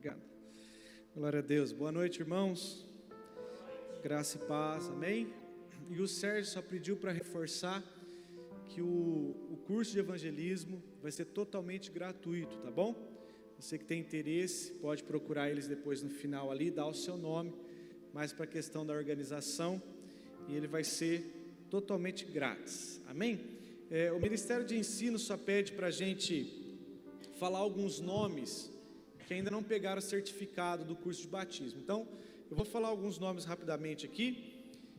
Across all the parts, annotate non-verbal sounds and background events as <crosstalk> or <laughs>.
Obrigado. Glória a Deus. Boa noite, irmãos. Graça e paz, amém? E o Sérgio só pediu para reforçar que o, o curso de evangelismo vai ser totalmente gratuito, tá bom? Você que tem interesse, pode procurar eles depois no final ali, dar o seu nome, mas para a questão da organização, e ele vai ser totalmente grátis, amém? É, o Ministério de Ensino só pede para a gente falar alguns nomes que ainda não pegaram o certificado do curso de batismo. Então, eu vou falar alguns nomes rapidamente aqui.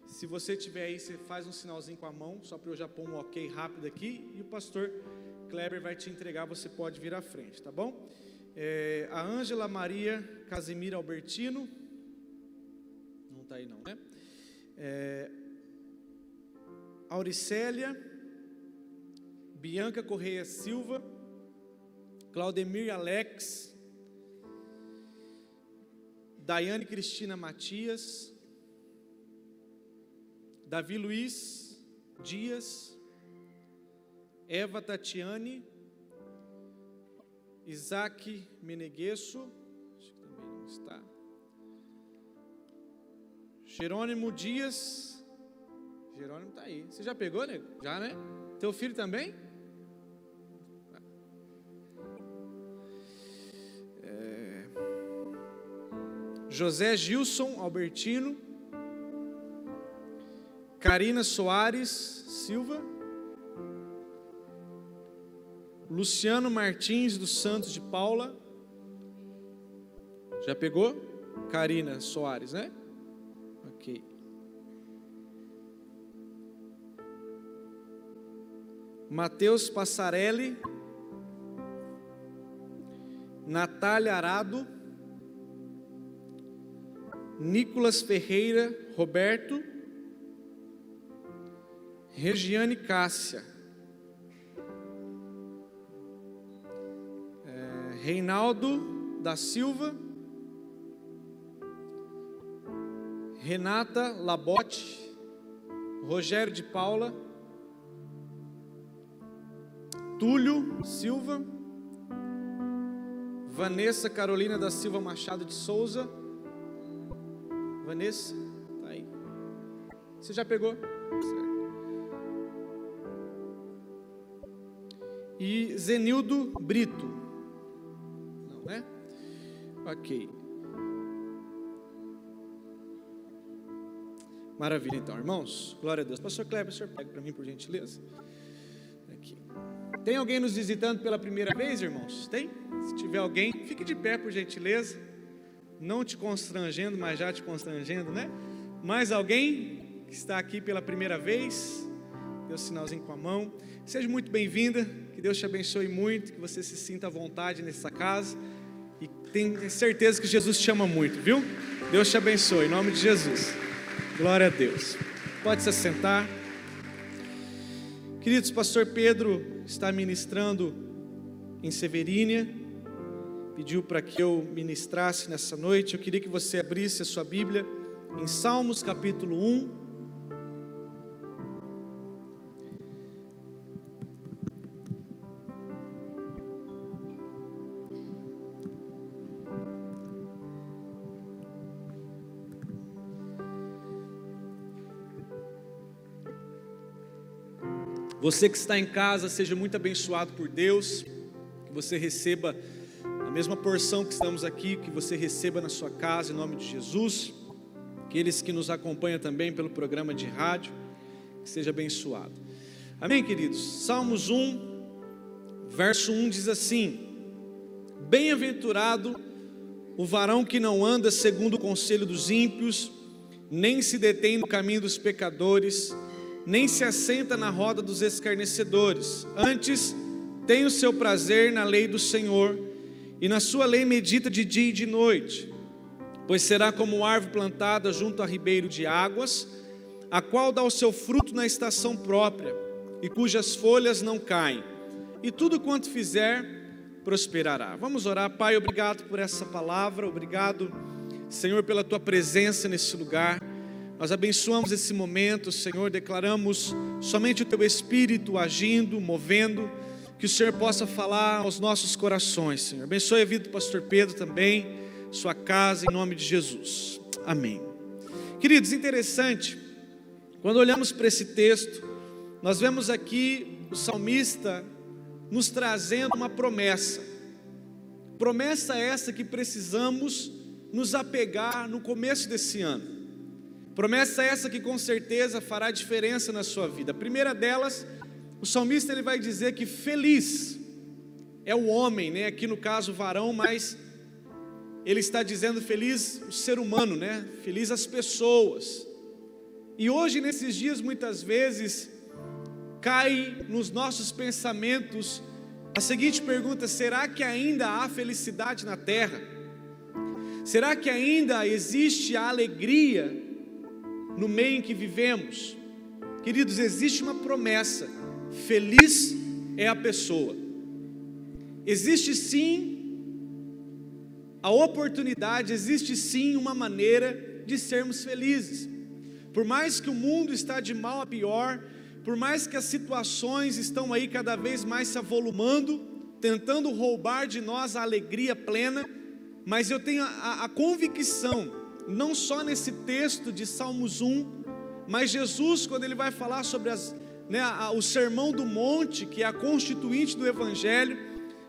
Se você tiver aí, você faz um sinalzinho com a mão, só para eu já pôr um ok rápido aqui, e o pastor Kleber vai te entregar, você pode vir à frente, tá bom? É, a Ângela Maria Casimira Albertino, não está aí não, né? É, Auricélia, Bianca Correia Silva, Claudemir Alex, Daiane Cristina Matias, Davi Luiz Dias, Eva Tatiane, Isaac Meneguesso, acho que também não está. Jerônimo Dias, Jerônimo está aí. Você já pegou, nego? Já, né? Teu filho também? José Gilson Albertino. Karina Soares Silva, Luciano Martins dos Santos de Paula, já pegou? Karina Soares, né? Ok. Matheus Passarelli, Natália Arado, Nicolas Ferreira Roberto, Regiane Cássia, é, Reinaldo da Silva, Renata Labote, Rogério de Paula, Túlio Silva, Vanessa Carolina da Silva Machado de Souza, Vanessa, tá aí. Você já pegou? Certo. e Zenildo Brito. Não, né? Ok. Maravilha, então, irmãos. Glória a Deus. Pastor Kleber, o senhor pega para mim, por gentileza. Aqui. Tem alguém nos visitando pela primeira vez, irmãos? Tem? Se tiver alguém, fique de pé, por gentileza. Não te constrangendo, mas já te constrangendo, né? Mais alguém que está aqui pela primeira vez? Deu um sinalzinho com a mão. Seja muito bem-vinda. Que Deus te abençoe muito, que você se sinta à vontade nessa casa e tenha certeza que Jesus te ama muito, viu? Deus te abençoe, em nome de Jesus. Glória a Deus. Pode se assentar. Queridos, pastor Pedro está ministrando em Severínia, pediu para que eu ministrasse nessa noite. Eu queria que você abrisse a sua Bíblia em Salmos capítulo 1, Você que está em casa, seja muito abençoado por Deus, que você receba a mesma porção que estamos aqui, que você receba na sua casa, em nome de Jesus. Aqueles que nos acompanham também pelo programa de rádio, que seja abençoado. Amém, queridos? Salmos 1, verso 1 diz assim: Bem-aventurado o varão que não anda segundo o conselho dos ímpios, nem se detém no caminho dos pecadores, nem se assenta na roda dos escarnecedores. Antes, tem o seu prazer na lei do Senhor, e na sua lei medita de dia e de noite. Pois será como árvore plantada junto a ribeiro de águas, a qual dá o seu fruto na estação própria, e cujas folhas não caem, e tudo quanto fizer prosperará. Vamos orar, Pai, obrigado por essa palavra, obrigado, Senhor, pela tua presença nesse lugar. Nós abençoamos esse momento, Senhor, declaramos somente o Teu Espírito agindo, movendo, que o Senhor possa falar aos nossos corações, Senhor. Abençoe a vida do pastor Pedro também. sua casa, em nome de Jesus. Amém. Queridos, interessante, quando olhamos para esse texto, nós vemos aqui o salmista nos trazendo uma promessa. Promessa essa que precisamos nos apegar no começo desse ano. Promessa essa que com certeza fará diferença na sua vida. A primeira delas, o salmista ele vai dizer que feliz é o homem, né? Aqui no caso varão, mas ele está dizendo feliz o ser humano, né? Feliz as pessoas. E hoje, nesses dias, muitas vezes, cai nos nossos pensamentos a seguinte pergunta: será que ainda há felicidade na terra? Será que ainda existe a alegria no meio em que vivemos? Queridos, existe uma promessa: feliz é a pessoa. Existe sim a oportunidade, existe sim uma maneira de sermos felizes. Por mais que o mundo está de mal a pior, por mais que as situações estão aí cada vez mais se avolumando, tentando roubar de nós a alegria plena, mas eu tenho a, a convicção, não só nesse texto de Salmos 1, mas Jesus, quando ele vai falar sobre as, né, o sermão do monte, que é a constituinte do Evangelho,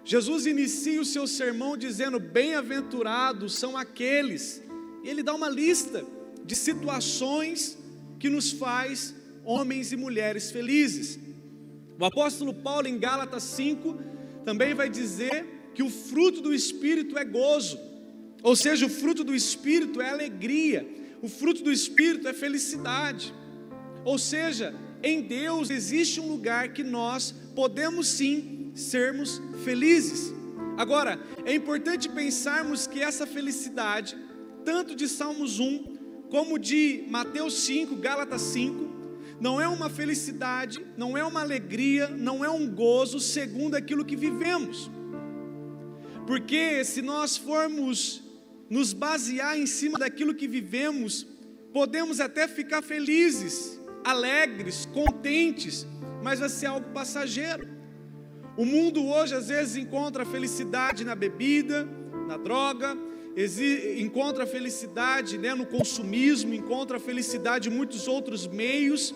Jesus inicia o seu sermão dizendo: Bem-aventurados são aqueles, e ele dá uma lista de situações que nos faz homens e mulheres felizes. O apóstolo Paulo, em Gálatas 5, também vai dizer que o fruto do Espírito é gozo, ou seja, o fruto do Espírito é alegria, o fruto do Espírito é felicidade. Ou seja, em Deus existe um lugar que nós podemos sim sermos felizes. Agora, é importante pensarmos que essa felicidade, tanto de Salmos 1, como de Mateus 5, Gálatas 5, não é uma felicidade, não é uma alegria, não é um gozo segundo aquilo que vivemos. Porque se nós formos nos basear em cima daquilo que vivemos, podemos até ficar felizes, alegres, contentes, mas vai ser algo passageiro. O mundo hoje às vezes encontra felicidade na bebida, na droga, encontra felicidade né, no consumismo, encontra felicidade em muitos outros meios,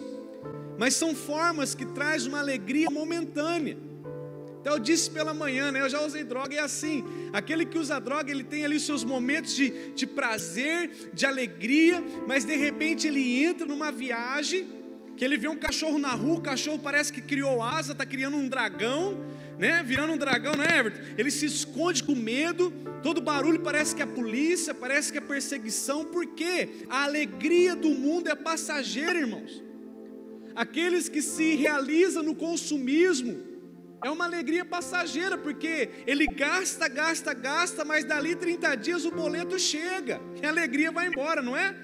mas são formas que traz uma alegria momentânea. Então eu disse pela manhã, né? Eu já usei droga e é assim. Aquele que usa droga, ele tem ali os seus momentos de, de prazer, de alegria, mas de repente ele entra numa viagem que ele vê um cachorro na rua, o cachorro parece que criou asa, está criando um dragão, né? Virando um dragão, né, Everton? Ele se esconde com medo, todo barulho parece que é a polícia, parece que é perseguição, porque a alegria do mundo é passageira, irmãos. Aqueles que se realizam no consumismo, é uma alegria passageira, porque ele gasta, gasta, gasta, mas dali 30 dias o boleto chega, e a alegria vai embora, não é?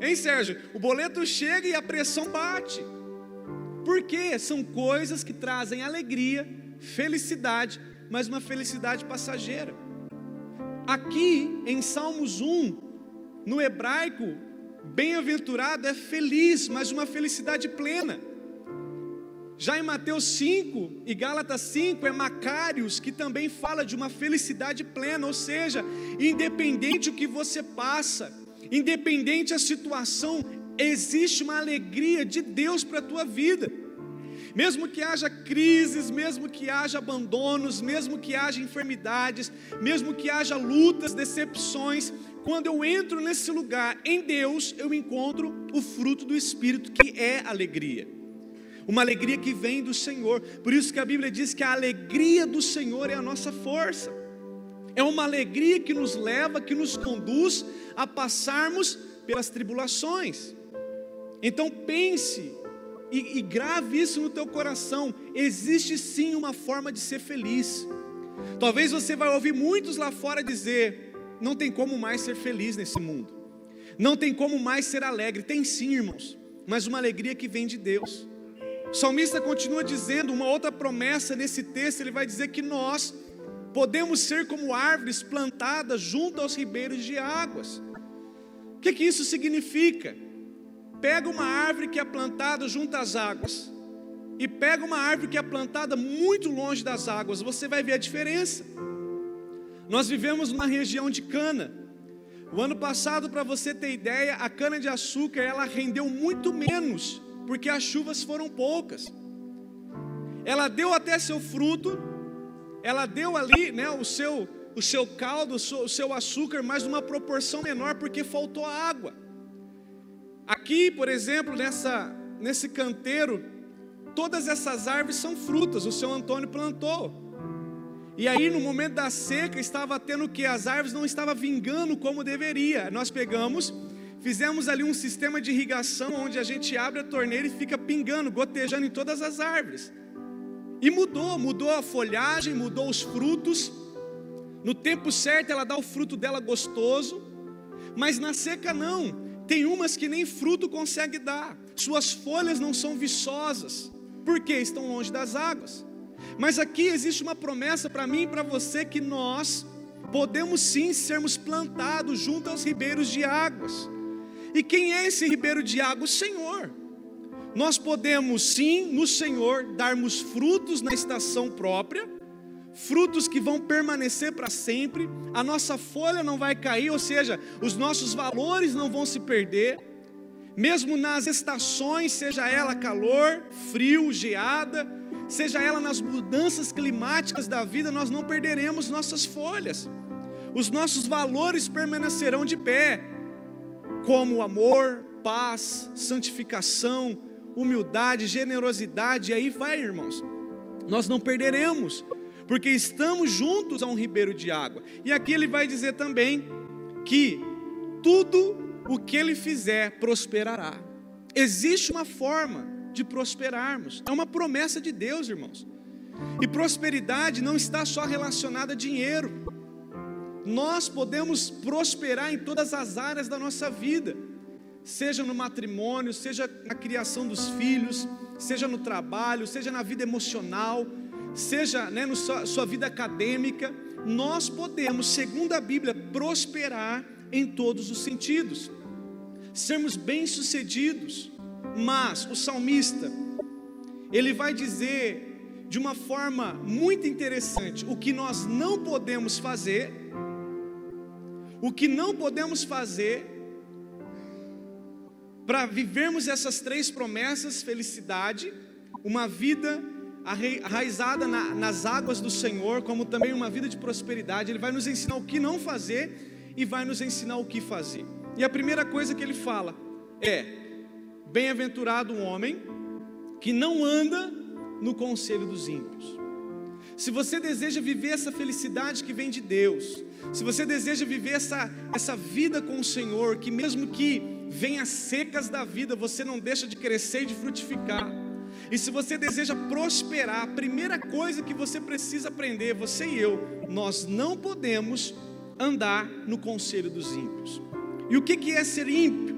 Hein, Sérgio? O boleto chega e a pressão bate. Por quê? São coisas que trazem alegria, felicidade, mas uma felicidade passageira. Aqui em Salmos 1, no hebraico, bem-aventurado é feliz, mas uma felicidade plena. Já em Mateus 5 e Gálatas 5 é Macários que também fala de uma felicidade plena, ou seja, independente o que você passa, Independente a situação, existe uma alegria de Deus para a tua vida. Mesmo que haja crises, mesmo que haja abandonos, mesmo que haja enfermidades, mesmo que haja lutas, decepções, quando eu entro nesse lugar em Deus, eu encontro o fruto do Espírito, que é alegria. Uma alegria que vem do Senhor. Por isso que a Bíblia diz que a alegria do Senhor é a nossa força. É uma alegria que nos leva, que nos conduz a passarmos pelas tribulações. Então pense e, e grave isso no teu coração. Existe sim uma forma de ser feliz. Talvez você vai ouvir muitos lá fora dizer: não tem como mais ser feliz nesse mundo. Não tem como mais ser alegre. Tem sim, irmãos, mas uma alegria que vem de Deus. O salmista continua dizendo uma outra promessa nesse texto, ele vai dizer que nós podemos ser como árvores plantadas junto aos ribeiros de águas. O que, que isso significa? Pega uma árvore que é plantada junto às águas e pega uma árvore que é plantada muito longe das águas, você vai ver a diferença. Nós vivemos numa região de cana. O ano passado, para você ter ideia, a cana de açúcar ela rendeu muito menos, porque as chuvas foram poucas. Ela deu até seu fruto, ela deu ali, né, o seu o seu caldo, o seu, açúcar, mas numa proporção menor porque faltou água. Aqui, por exemplo, nessa nesse canteiro, todas essas árvores são frutas, o seu Antônio plantou. E aí, no momento da seca, estava tendo que as árvores não estavam vingando como deveria. Nós pegamos, fizemos ali um sistema de irrigação onde a gente abre a torneira e fica pingando, gotejando em todas as árvores. E mudou, mudou a folhagem, mudou os frutos. No tempo certo ela dá o fruto dela gostoso, mas na seca não. Tem umas que nem fruto consegue dar. Suas folhas não são viçosas. Por quê? Estão longe das águas. Mas aqui existe uma promessa para mim e para você que nós podemos sim sermos plantados junto aos ribeiros de águas. E quem é esse ribeiro de água? O Senhor. Nós podemos sim, no Senhor, darmos frutos na estação própria, frutos que vão permanecer para sempre, a nossa folha não vai cair, ou seja, os nossos valores não vão se perder, mesmo nas estações, seja ela calor, frio, geada, seja ela nas mudanças climáticas da vida, nós não perderemos nossas folhas, os nossos valores permanecerão de pé, como amor, paz, santificação, humildade, generosidade, e aí vai, irmãos, nós não perderemos, porque estamos juntos a um ribeiro de água, e aqui ele vai dizer também que tudo o que ele fizer prosperará. Existe uma forma de prosperarmos. É uma promessa de Deus, irmãos. E prosperidade não está só relacionada a dinheiro. Nós podemos prosperar em todas as áreas da nossa vida, seja no matrimônio, seja na criação dos filhos, seja no trabalho, seja na vida emocional, seja né, na sua, sua vida acadêmica. Nós podemos, segundo a Bíblia, prosperar em todos os sentidos, sermos bem-sucedidos mas o salmista, ele vai dizer de uma forma muito interessante o que nós não podemos fazer, o que não podemos fazer para vivermos essas três promessas: felicidade, uma vida arraizada na, nas águas do Senhor, como também uma vida de prosperidade. Ele vai nos ensinar o que não fazer e vai nos ensinar o que fazer. E a primeira coisa que ele fala é: Bem-aventurado o homem que não anda no conselho dos ímpios. Se você deseja viver essa felicidade que vem de Deus, se você deseja viver essa, essa vida com o Senhor, que mesmo que venha secas da vida, você não deixa de crescer e de frutificar. E se você deseja prosperar, a primeira coisa que você precisa aprender, você e eu, nós não podemos andar no conselho dos ímpios. E o que é ser ímpio?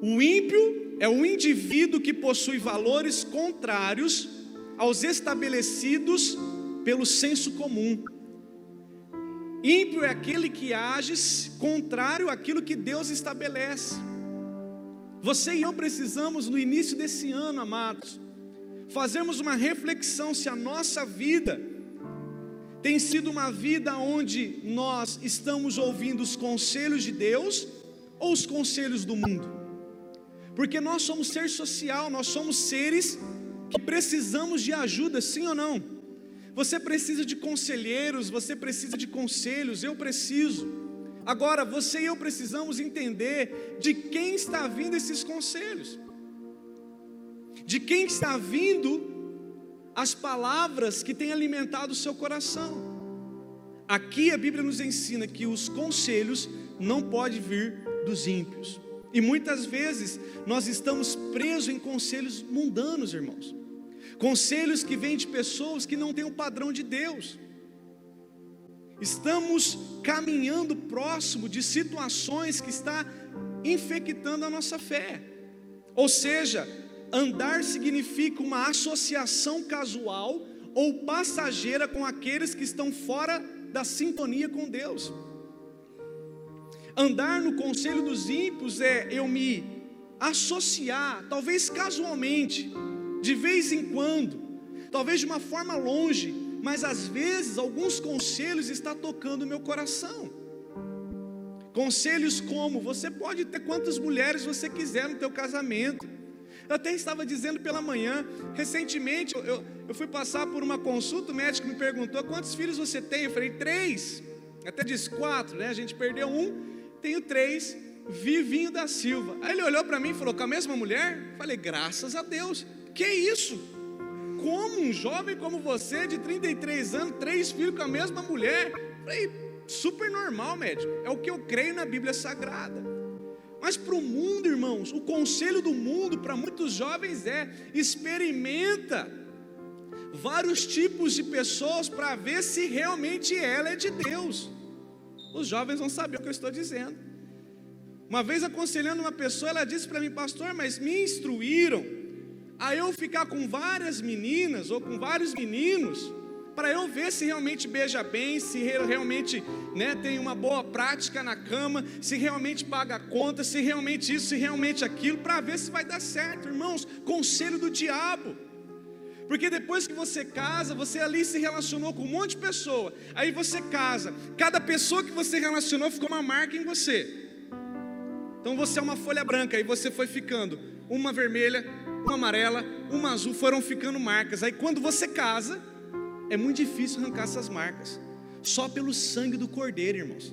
O ímpio é o indivíduo que possui valores contrários aos estabelecidos pelo senso comum. Ímpio é aquele que age contrário àquilo que Deus estabelece. Você e eu precisamos, no início desse ano, amados, fazermos uma reflexão se a nossa vida tem sido uma vida onde nós estamos ouvindo os conselhos de Deus ou os conselhos do mundo porque nós somos ser social, nós somos seres que precisamos de ajuda, sim ou não? Você precisa de conselheiros, você precisa de conselhos, eu preciso. Agora, você e eu precisamos entender de quem está vindo esses conselhos, de quem está vindo as palavras que têm alimentado o seu coração. Aqui a Bíblia nos ensina que os conselhos não podem vir dos ímpios. E muitas vezes nós estamos presos em conselhos mundanos, irmãos. Conselhos que vêm de pessoas que não têm o padrão de Deus. Estamos caminhando próximo de situações que está infectando a nossa fé. Ou seja, andar significa uma associação casual ou passageira com aqueles que estão fora da sintonia com Deus. Andar no conselho dos ímpios é eu me associar, talvez casualmente, de vez em quando, talvez de uma forma longe, mas às vezes alguns conselhos estão tocando o meu coração. Conselhos como você pode ter quantas mulheres você quiser no teu casamento. Eu até estava dizendo pela manhã, recentemente eu, eu fui passar por uma consulta, o médico me perguntou quantos filhos você tem. Eu falei, três. Até disse quatro, né? A gente perdeu um, tenho três, Vivinho da Silva. Aí ele olhou para mim e falou: com a mesma mulher? Eu falei, graças a Deus. Que isso? Como um jovem como você, de 33 anos, três filhos com a mesma mulher? Falei, super normal, médico. É o que eu creio na Bíblia Sagrada. Mas para o mundo, irmãos, o conselho do mundo para muitos jovens é: experimenta vários tipos de pessoas para ver se realmente ela é de Deus. Os jovens vão saber o que eu estou dizendo. Uma vez aconselhando uma pessoa, ela disse para mim, pastor, mas me instruíram a eu ficar com várias meninas ou com vários meninos para eu ver se realmente beija bem, se realmente né, tem uma boa prática na cama, se realmente paga a conta, se realmente isso, se realmente aquilo, para ver se vai dar certo, irmãos. Conselho do diabo. Porque depois que você casa, você ali se relacionou com um monte de pessoa. Aí você casa. Cada pessoa que você relacionou ficou uma marca em você. Então você é uma folha branca e você foi ficando uma vermelha, uma amarela, uma azul, foram ficando marcas. Aí quando você casa, é muito difícil arrancar essas marcas. Só pelo sangue do cordeiro, irmãos.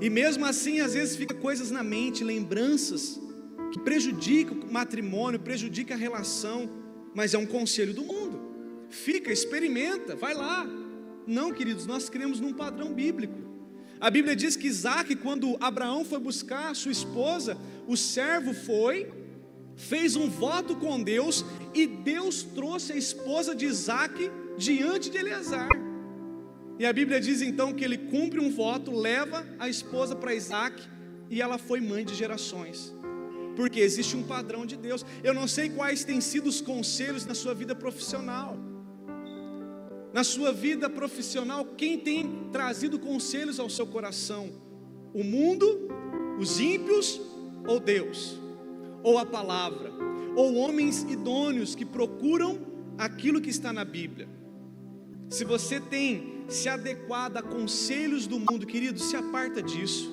E mesmo assim, às vezes fica coisas na mente, lembranças que prejudicam o matrimônio, prejudicam a relação, mas é um conselho do mundo. Fica, experimenta, vai lá. Não, queridos, nós cremos num padrão bíblico. A Bíblia diz que Isaac, quando Abraão foi buscar sua esposa, o servo foi, fez um voto com Deus e Deus trouxe a esposa de Isaac diante de Eleazar. E a Bíblia diz então que ele cumpre um voto, leva a esposa para Isaac e ela foi mãe de gerações. Porque existe um padrão de Deus. Eu não sei quais têm sido os conselhos na sua vida profissional. Na sua vida profissional, quem tem trazido conselhos ao seu coração? O mundo, os ímpios ou Deus? Ou a palavra? Ou homens idôneos que procuram aquilo que está na Bíblia? Se você tem se adequado a conselhos do mundo, querido, se aparta disso.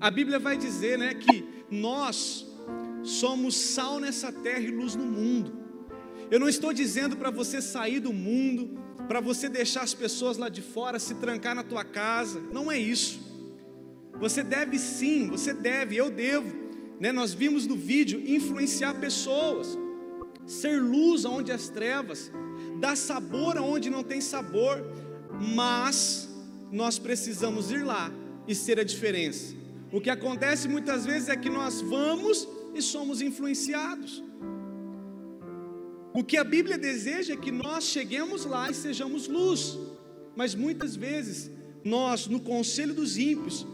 A Bíblia vai dizer, né, que nós somos sal nessa terra e luz no mundo. Eu não estou dizendo para você sair do mundo, para você deixar as pessoas lá de fora se trancar na tua casa. Não é isso. Você deve sim, você deve, eu devo. Né? Nós vimos no vídeo influenciar pessoas, ser luz onde as trevas, dar sabor aonde não tem sabor, mas nós precisamos ir lá e ser a diferença. O que acontece muitas vezes é que nós vamos e somos influenciados. O que a Bíblia deseja é que nós cheguemos lá e sejamos luz, mas muitas vezes nós, no conselho dos ímpios,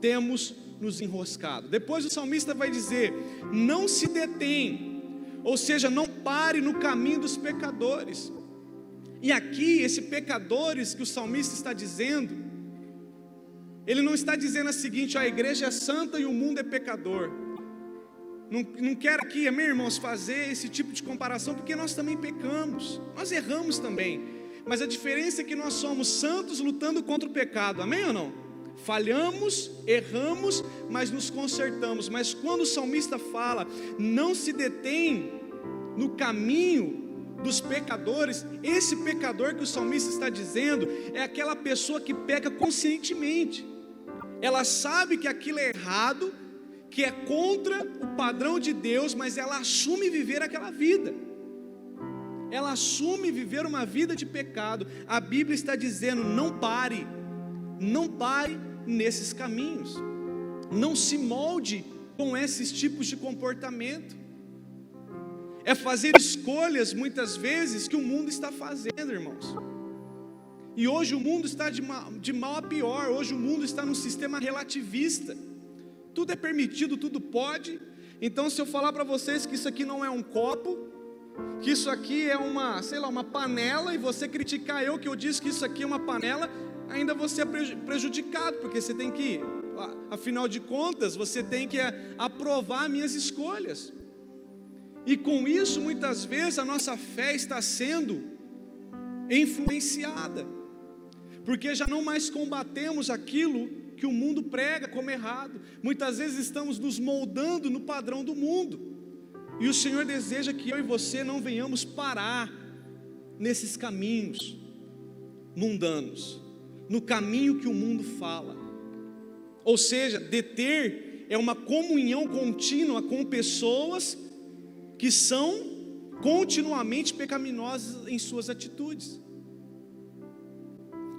temos nos enroscado. Depois o salmista vai dizer: não se detém, ou seja, não pare no caminho dos pecadores. E aqui, esse pecadores que o salmista está dizendo, ele não está dizendo a seguinte: a igreja é santa e o mundo é pecador. Não, não quero aqui, meus irmãos, fazer esse tipo de comparação, porque nós também pecamos, nós erramos também. Mas a diferença é que nós somos santos lutando contra o pecado, amém ou não? Falhamos, erramos, mas nos consertamos. Mas quando o salmista fala, não se detém no caminho dos pecadores, esse pecador que o salmista está dizendo é aquela pessoa que peca conscientemente. Ela sabe que aquilo é errado, que é contra o padrão de Deus, mas ela assume viver aquela vida. Ela assume viver uma vida de pecado. A Bíblia está dizendo: não pare, não pare nesses caminhos, não se molde com esses tipos de comportamento. É fazer escolhas muitas vezes que o mundo está fazendo, irmãos. E hoje o mundo está de mal, de mal a pior, hoje o mundo está num sistema relativista tudo é permitido, tudo pode. Então, se eu falar para vocês que isso aqui não é um copo, que isso aqui é uma, sei lá, uma panela, e você criticar eu que eu disse que isso aqui é uma panela, ainda você é prejudicado, porque você tem que, afinal de contas, você tem que é, aprovar minhas escolhas. E com isso, muitas vezes, a nossa fé está sendo influenciada, porque já não mais combatemos aquilo que o mundo prega como errado, muitas vezes estamos nos moldando no padrão do mundo, e o Senhor deseja que eu e você não venhamos parar nesses caminhos mundanos, no caminho que o mundo fala, ou seja, deter é uma comunhão contínua com pessoas que são continuamente pecaminosas em suas atitudes.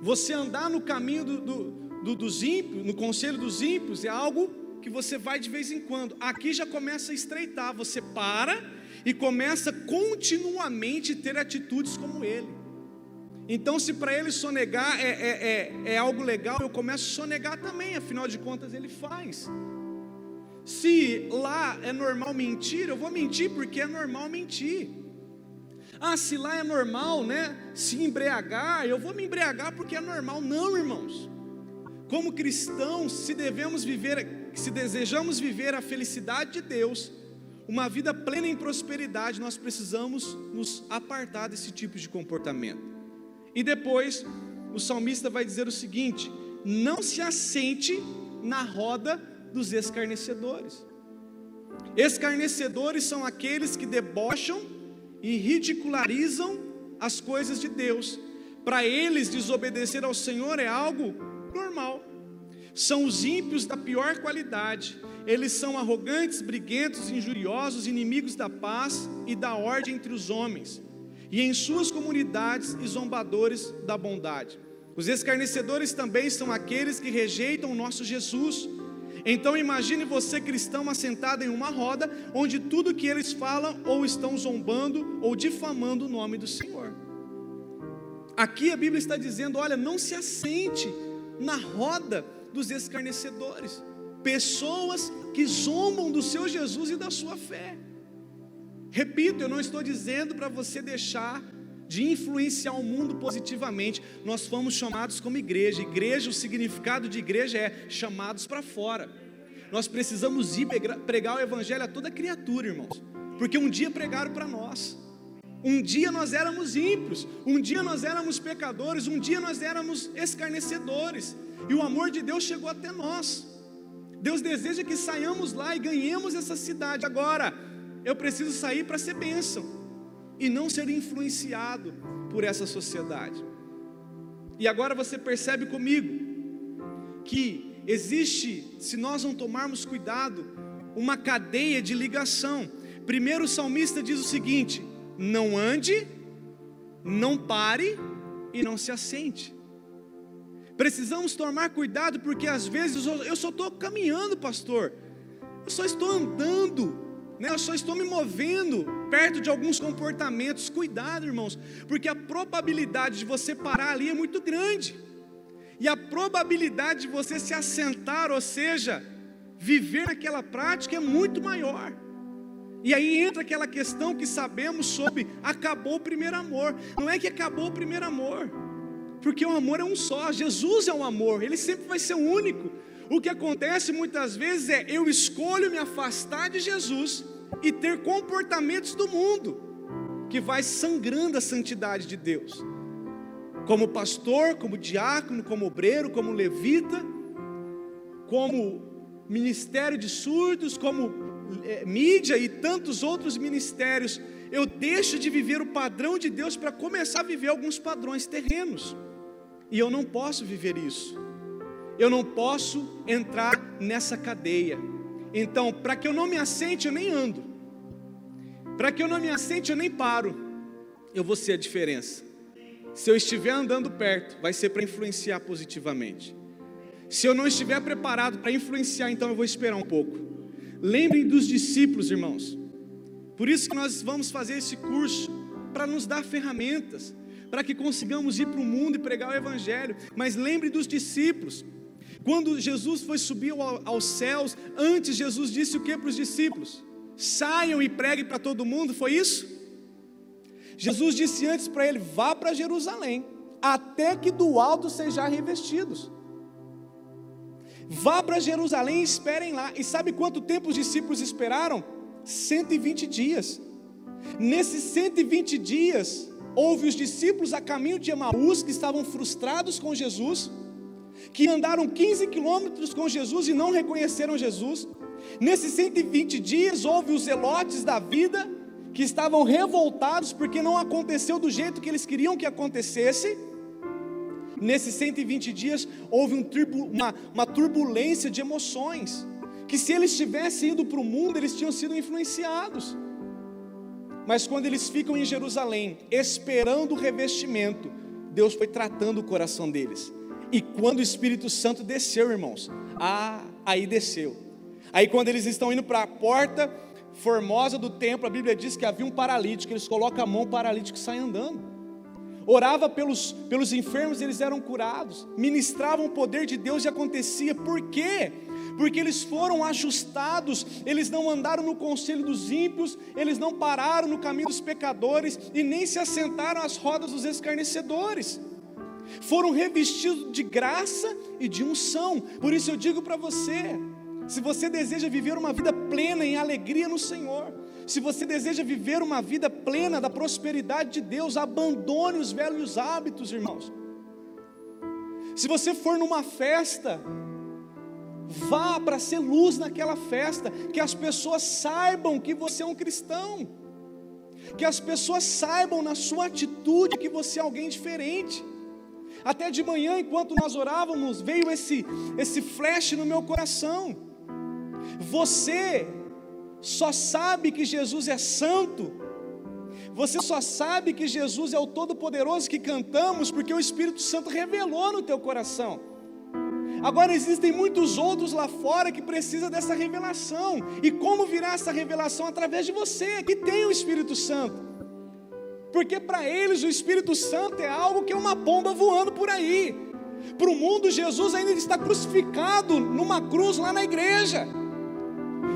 Você andar no caminho do, do, do, dos ímpios, no conselho dos ímpios, é algo que você vai de vez em quando. Aqui já começa a estreitar, você para e começa continuamente ter atitudes como ele. Então, se para ele sonegar é, é, é, é, algo legal, eu começo a sonegar também, afinal de contas ele faz. Se lá é normal mentir, eu vou mentir porque é normal mentir. Ah, se lá é normal, né? Se embriagar, eu vou me embriagar porque é normal. Não, irmãos. Como cristãos, se devemos viver, se desejamos viver a felicidade de Deus, uma vida plena em prosperidade, nós precisamos nos apartar desse tipo de comportamento. E depois, o salmista vai dizer o seguinte: não se assente na roda dos escarnecedores. Escarnecedores são aqueles que debocham e ridicularizam as coisas de Deus. Para eles, desobedecer ao Senhor é algo normal. São os ímpios da pior qualidade. Eles são arrogantes, briguentos, injuriosos, inimigos da paz e da ordem entre os homens e em suas comunidades e zombadores da bondade. Os escarnecedores também são aqueles que rejeitam o nosso Jesus. Então imagine você cristão assentado em uma roda, onde tudo que eles falam ou estão zombando ou difamando o nome do Senhor. Aqui a Bíblia está dizendo: olha, não se assente na roda dos escarnecedores, pessoas que zombam do seu Jesus e da sua fé. Repito, eu não estou dizendo para você deixar de influenciar o mundo positivamente. Nós fomos chamados como igreja. Igreja, o significado de igreja é chamados para fora. Nós precisamos ir pregar o evangelho a toda criatura, irmãos. Porque um dia pregaram para nós. Um dia nós éramos ímpios, um dia nós éramos pecadores, um dia nós éramos escarnecedores. E o amor de Deus chegou até nós. Deus deseja que saiamos lá e ganhemos essa cidade. Agora, eu preciso sair para ser bênção e não ser influenciado por essa sociedade. E agora você percebe comigo que existe, se nós não tomarmos cuidado, uma cadeia de ligação. Primeiro o salmista diz o seguinte: não ande, não pare e não se assente. Precisamos tomar cuidado porque às vezes eu só estou caminhando, pastor, eu só estou andando, né? eu só estou me movendo perto de alguns comportamentos. Cuidado, irmãos, porque a probabilidade de você parar ali é muito grande, e a probabilidade de você se assentar, ou seja, viver naquela prática é muito maior. E aí entra aquela questão que sabemos sobre acabou o primeiro amor. Não é que acabou o primeiro amor, porque o amor é um só. Jesus é um amor, ele sempre vai ser o único. O que acontece muitas vezes é eu escolho me afastar de Jesus e ter comportamentos do mundo, que vai sangrando a santidade de Deus. Como pastor, como diácono, como obreiro, como levita, como ministério de surdos, como é, mídia e tantos outros ministérios, eu deixo de viver o padrão de Deus para começar a viver alguns padrões terrenos. E eu não posso viver isso. Eu não posso entrar nessa cadeia. Então, para que eu não me assente, eu nem ando. Para que eu não me assente, eu nem paro. Eu vou ser a diferença. Se eu estiver andando perto, vai ser para influenciar positivamente. Se eu não estiver preparado para influenciar, então eu vou esperar um pouco. Lembrem dos discípulos, irmãos. Por isso que nós vamos fazer esse curso para nos dar ferramentas, para que consigamos ir para o mundo e pregar o evangelho. Mas lembre dos discípulos. Quando Jesus foi subir aos céus, antes Jesus disse o que para os discípulos? Saiam e preguem para todo mundo, foi isso? Jesus disse antes para ele: vá para Jerusalém, até que do alto sejam revestidos. Vá para Jerusalém e esperem lá. E sabe quanto tempo os discípulos esperaram? 120 dias. Nesses 120 dias, houve os discípulos a caminho de Emaús que estavam frustrados com Jesus, que andaram 15 quilômetros com Jesus e não reconheceram Jesus. Nesses 120 dias houve os zelotes da vida que estavam revoltados porque não aconteceu do jeito que eles queriam que acontecesse. Nesses 120 dias houve um uma, uma turbulência de emoções, que se eles tivessem ido para o mundo, eles tinham sido influenciados. Mas quando eles ficam em Jerusalém, esperando o revestimento, Deus foi tratando o coração deles. E quando o Espírito Santo desceu, irmãos, ah, aí desceu. Aí quando eles estão indo para a porta formosa do templo, a Bíblia diz que havia um paralítico, eles colocam a mão, paralítico sai andando. Orava pelos, pelos enfermos, eles eram curados. Ministravam o poder de Deus e acontecia. Por quê? Porque eles foram ajustados, eles não andaram no conselho dos ímpios, eles não pararam no caminho dos pecadores e nem se assentaram às rodas dos escarnecedores. Foram revestidos de graça e de unção. Por isso eu digo para você, se você deseja viver uma vida plena em alegria no Senhor, se você deseja viver uma vida plena da prosperidade de Deus, abandone os velhos hábitos, irmãos. Se você for numa festa, vá para ser luz naquela festa, que as pessoas saibam que você é um cristão, que as pessoas saibam na sua atitude que você é alguém diferente. Até de manhã, enquanto nós orávamos, veio esse, esse flash no meu coração. Você só sabe que Jesus é santo, você só sabe que Jesus é o Todo-Poderoso que cantamos porque o Espírito Santo revelou no teu coração. Agora existem muitos outros lá fora que precisam dessa revelação. E como virá essa revelação através de você, que tem o Espírito Santo? Porque para eles o Espírito Santo é algo que é uma bomba voando por aí. Para o mundo, Jesus ainda está crucificado numa cruz lá na igreja.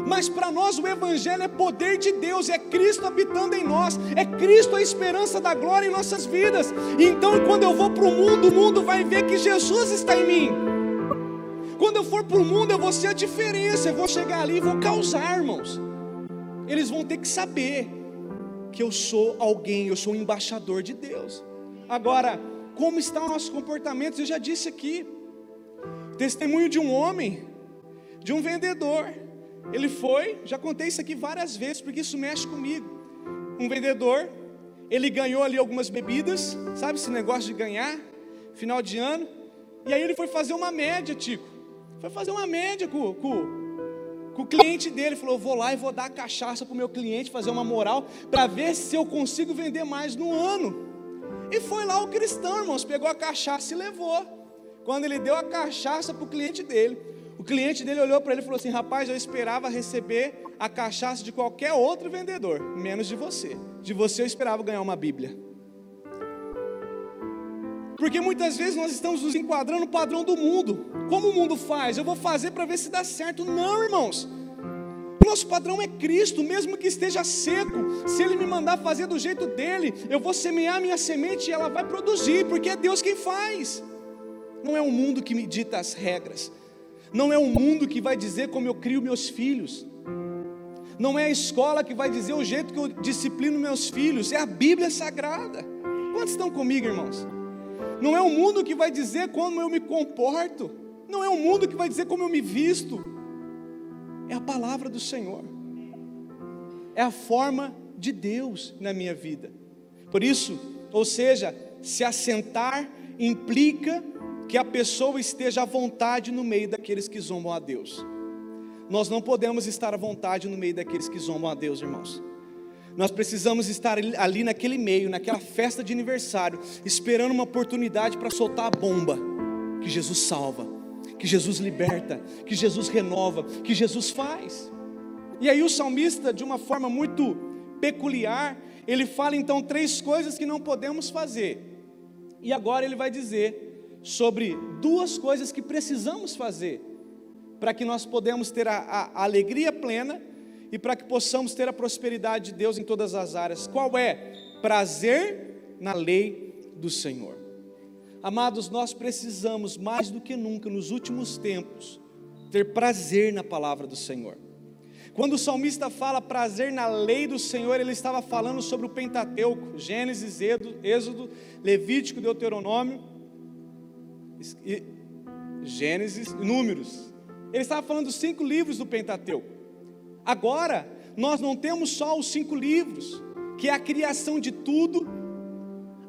Mas para nós o Evangelho é poder de Deus, é Cristo habitando em nós, é Cristo a esperança da glória em nossas vidas. Então, quando eu vou para o mundo, o mundo vai ver que Jesus está em mim. Quando eu for para o mundo, eu vou ser a diferença, eu vou chegar ali e vou causar, irmãos. Eles vão ter que saber que eu sou alguém, eu sou um embaixador de Deus. Agora, como está o nosso comportamento? Eu já disse aqui. Testemunho de um homem, de um vendedor ele foi, já contei isso aqui várias vezes, porque isso mexe comigo. Um vendedor, ele ganhou ali algumas bebidas, sabe esse negócio de ganhar, final de ano, e aí ele foi fazer uma média, Tico. Foi fazer uma média com, com, com o cliente dele. Falou: vou lá e vou dar cachaça para o meu cliente, fazer uma moral, para ver se eu consigo vender mais no ano. E foi lá o cristão, irmãos, pegou a cachaça e levou. Quando ele deu a cachaça para o cliente dele, o cliente dele olhou para ele e falou assim: Rapaz, eu esperava receber a cachaça de qualquer outro vendedor, menos de você. De você eu esperava ganhar uma Bíblia. Porque muitas vezes nós estamos nos enquadrando no padrão do mundo. Como o mundo faz? Eu vou fazer para ver se dá certo. Não, irmãos. O nosso padrão é Cristo, mesmo que esteja seco. Se Ele me mandar fazer do jeito dele, eu vou semear minha semente e ela vai produzir, porque é Deus quem faz. Não é o mundo que me dita as regras. Não é o mundo que vai dizer como eu crio meus filhos. Não é a escola que vai dizer o jeito que eu disciplino meus filhos. É a Bíblia Sagrada. Quantos estão comigo, irmãos? Não é o mundo que vai dizer como eu me comporto. Não é o mundo que vai dizer como eu me visto. É a palavra do Senhor. É a forma de Deus na minha vida. Por isso, ou seja, se assentar implica que a pessoa esteja à vontade no meio daqueles que zombam a Deus. Nós não podemos estar à vontade no meio daqueles que zombam a Deus, irmãos. Nós precisamos estar ali naquele meio, naquela festa de aniversário, esperando uma oportunidade para soltar a bomba. Que Jesus salva, que Jesus liberta, que Jesus renova, que Jesus faz. E aí o salmista, de uma forma muito peculiar, ele fala então três coisas que não podemos fazer. E agora ele vai dizer sobre duas coisas que precisamos fazer para que nós podemos ter a, a, a alegria plena e para que possamos ter a prosperidade de Deus em todas as áreas. Qual é? Prazer na lei do Senhor. Amados, nós precisamos mais do que nunca nos últimos tempos ter prazer na palavra do Senhor. Quando o salmista fala prazer na lei do Senhor, ele estava falando sobre o Pentateuco, Gênesis, Êxodo, Levítico, Deuteronômio, Gênesis, Números. Ele estava falando dos cinco livros do Pentateuco. Agora, nós não temos só os cinco livros, que é a criação de tudo,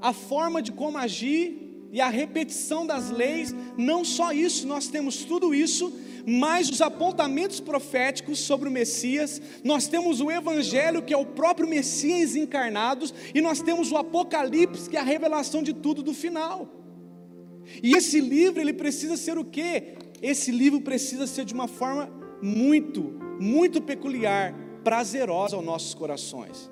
a forma de como agir e a repetição das leis. Não só isso, nós temos tudo isso, mais os apontamentos proféticos sobre o Messias, nós temos o Evangelho, que é o próprio Messias encarnado, e nós temos o Apocalipse, que é a revelação de tudo do final. E esse livro, ele precisa ser o quê? Esse livro precisa ser de uma forma muito, muito peculiar, prazerosa aos nossos corações.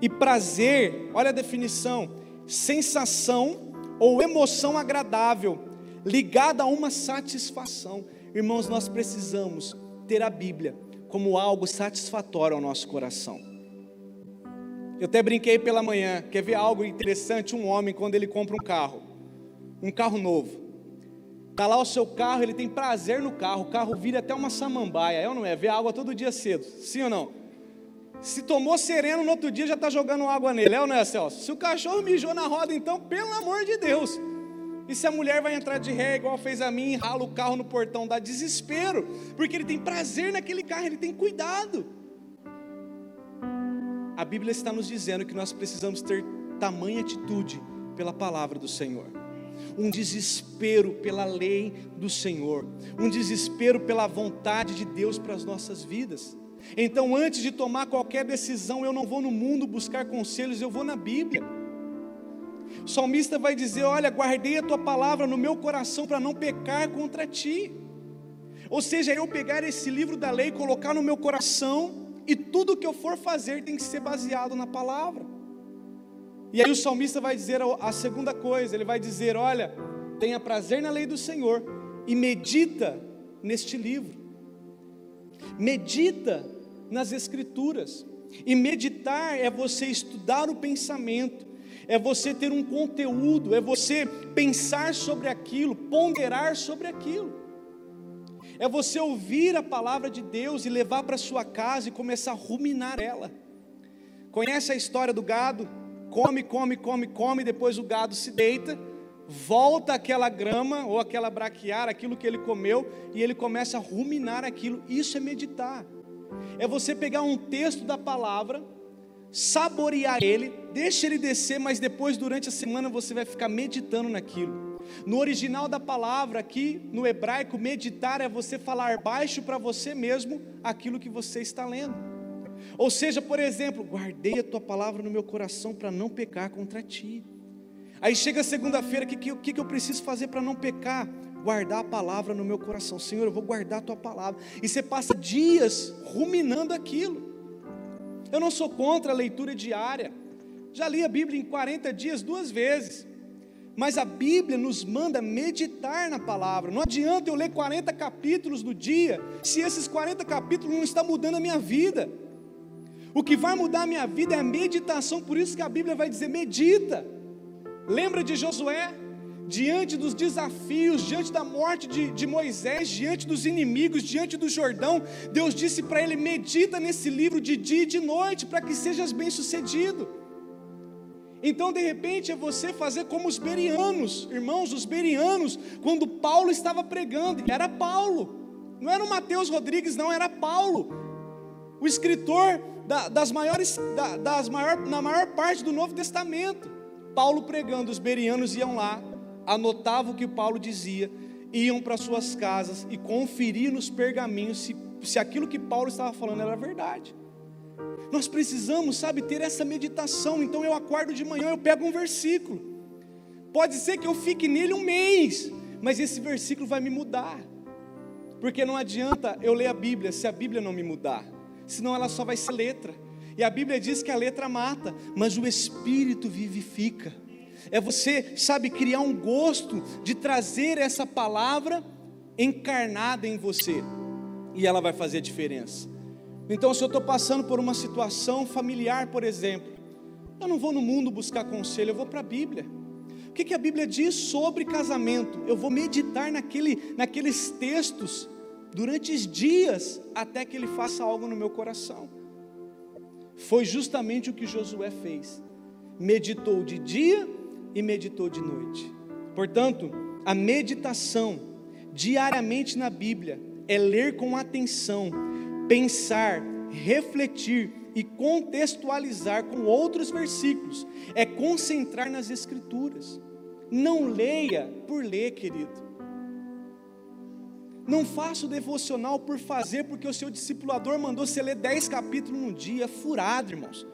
E prazer, olha a definição: sensação ou emoção agradável, ligada a uma satisfação. Irmãos, nós precisamos ter a Bíblia como algo satisfatório ao nosso coração. Eu até brinquei pela manhã, quer ver algo interessante? Um homem, quando ele compra um carro, um carro novo, está lá o seu carro, ele tem prazer no carro, o carro vira até uma samambaia, é ou não é? Vê água todo dia cedo, sim ou não? Se tomou sereno no outro dia, já está jogando água nele, é ou não é, Celso? Se o cachorro mijou na roda, então, pelo amor de Deus, e se a mulher vai entrar de ré, igual fez a mim, rala o carro no portão, dá desespero, porque ele tem prazer naquele carro, ele tem cuidado. A Bíblia está nos dizendo que nós precisamos ter tamanha atitude pela palavra do Senhor. Um desespero pela lei do Senhor, um desespero pela vontade de Deus para as nossas vidas. Então, antes de tomar qualquer decisão, eu não vou no mundo buscar conselhos, eu vou na Bíblia. O salmista vai dizer: Olha, guardei a tua palavra no meu coração para não pecar contra ti. Ou seja, eu pegar esse livro da lei, colocar no meu coração, e tudo que eu for fazer tem que ser baseado na palavra. E aí o salmista vai dizer a segunda coisa: ele vai dizer, olha, tenha prazer na lei do Senhor e medita neste livro, medita nas Escrituras. E meditar é você estudar o pensamento, é você ter um conteúdo, é você pensar sobre aquilo, ponderar sobre aquilo. É você ouvir a palavra de Deus e levar para sua casa e começar a ruminar ela. Conhece a história do gado? Come, come, come, come, depois o gado se deita, volta aquela grama ou aquela braquiar, aquilo que ele comeu, e ele começa a ruminar aquilo. Isso é meditar. É você pegar um texto da palavra saborear ele, deixa ele descer, mas depois, durante a semana, você vai ficar meditando naquilo. No original da palavra, aqui no hebraico, meditar é você falar baixo para você mesmo aquilo que você está lendo. Ou seja, por exemplo, guardei a tua palavra no meu coração para não pecar contra ti. Aí chega segunda-feira, o que, que, que eu preciso fazer para não pecar? Guardar a palavra no meu coração. Senhor, eu vou guardar a tua palavra. E você passa dias ruminando aquilo. Eu não sou contra a leitura diária. Já li a Bíblia em 40 dias duas vezes. Mas a Bíblia nos manda meditar na palavra. Não adianta eu ler 40 capítulos no dia, se esses 40 capítulos não estão mudando a minha vida. O que vai mudar a minha vida é a meditação, por isso que a Bíblia vai dizer: medita. Lembra de Josué? diante dos desafios, diante da morte de, de, Moisés, diante dos inimigos, diante do Jordão, Deus disse para ele: medita nesse livro de dia e de noite, para que sejas bem sucedido. Então, de repente, é você fazer como os berianos, irmãos, os berianos, quando Paulo estava pregando, era Paulo, não era o Mateus Rodrigues, não, era Paulo, o escritor da, das maiores, da, das maior, na maior parte do Novo Testamento. Paulo pregando, os berianos iam lá, anotavam o que Paulo dizia, iam para suas casas e conferiam nos pergaminhos se, se aquilo que Paulo estava falando era verdade. Nós precisamos, sabe, ter essa meditação. Então eu acordo de manhã, eu pego um versículo. Pode ser que eu fique nele um mês, mas esse versículo vai me mudar. Porque não adianta eu ler a Bíblia se a Bíblia não me mudar, senão ela só vai ser letra. E a Bíblia diz que a letra mata, mas o Espírito vivifica é você, sabe, criar um gosto de trazer essa palavra encarnada em você, e ela vai fazer a diferença. Então, se eu estou passando por uma situação familiar, por exemplo, eu não vou no mundo buscar conselho, eu vou para a Bíblia. O que, que a Bíblia diz sobre casamento? Eu vou meditar naquele, naqueles textos durante dias até que ele faça algo no meu coração. Foi justamente o que Josué fez. Meditou de dia e meditou de noite. Portanto, a meditação diariamente na Bíblia é ler com atenção, pensar, refletir e contextualizar com outros versículos, é concentrar nas Escrituras. Não leia por ler, querido. Não faça o devocional por fazer, porque o seu discipulador mandou você ler dez capítulos num dia, é furado, irmãos.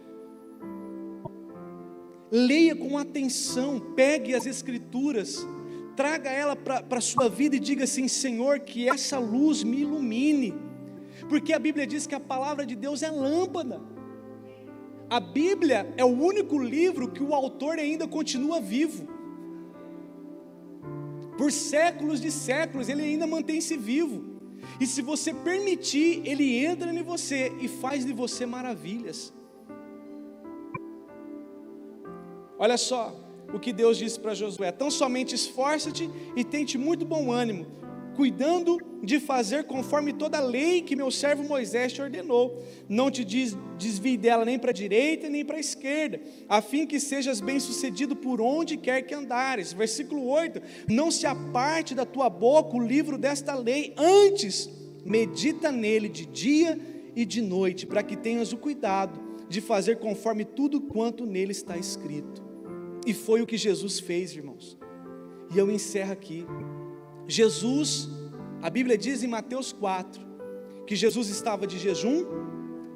Leia com atenção, pegue as Escrituras, traga ela para a sua vida e diga assim: Senhor, que essa luz me ilumine, porque a Bíblia diz que a palavra de Deus é lâmpada. A Bíblia é o único livro que o autor ainda continua vivo por séculos de séculos, ele ainda mantém-se vivo. E se você permitir, ele entra em você e faz de você maravilhas. Olha só o que Deus disse para Josué: tão somente esforça-te e tente muito bom ânimo, cuidando de fazer conforme toda a lei que meu servo Moisés te ordenou. Não te desvie dela nem para a direita nem para a esquerda, a fim que sejas bem-sucedido por onde quer que andares. Versículo 8: Não se aparte da tua boca o livro desta lei, antes medita nele de dia e de noite, para que tenhas o cuidado de fazer conforme tudo quanto nele está escrito. E foi o que Jesus fez, irmãos. E eu encerro aqui. Jesus, a Bíblia diz em Mateus 4, que Jesus estava de jejum,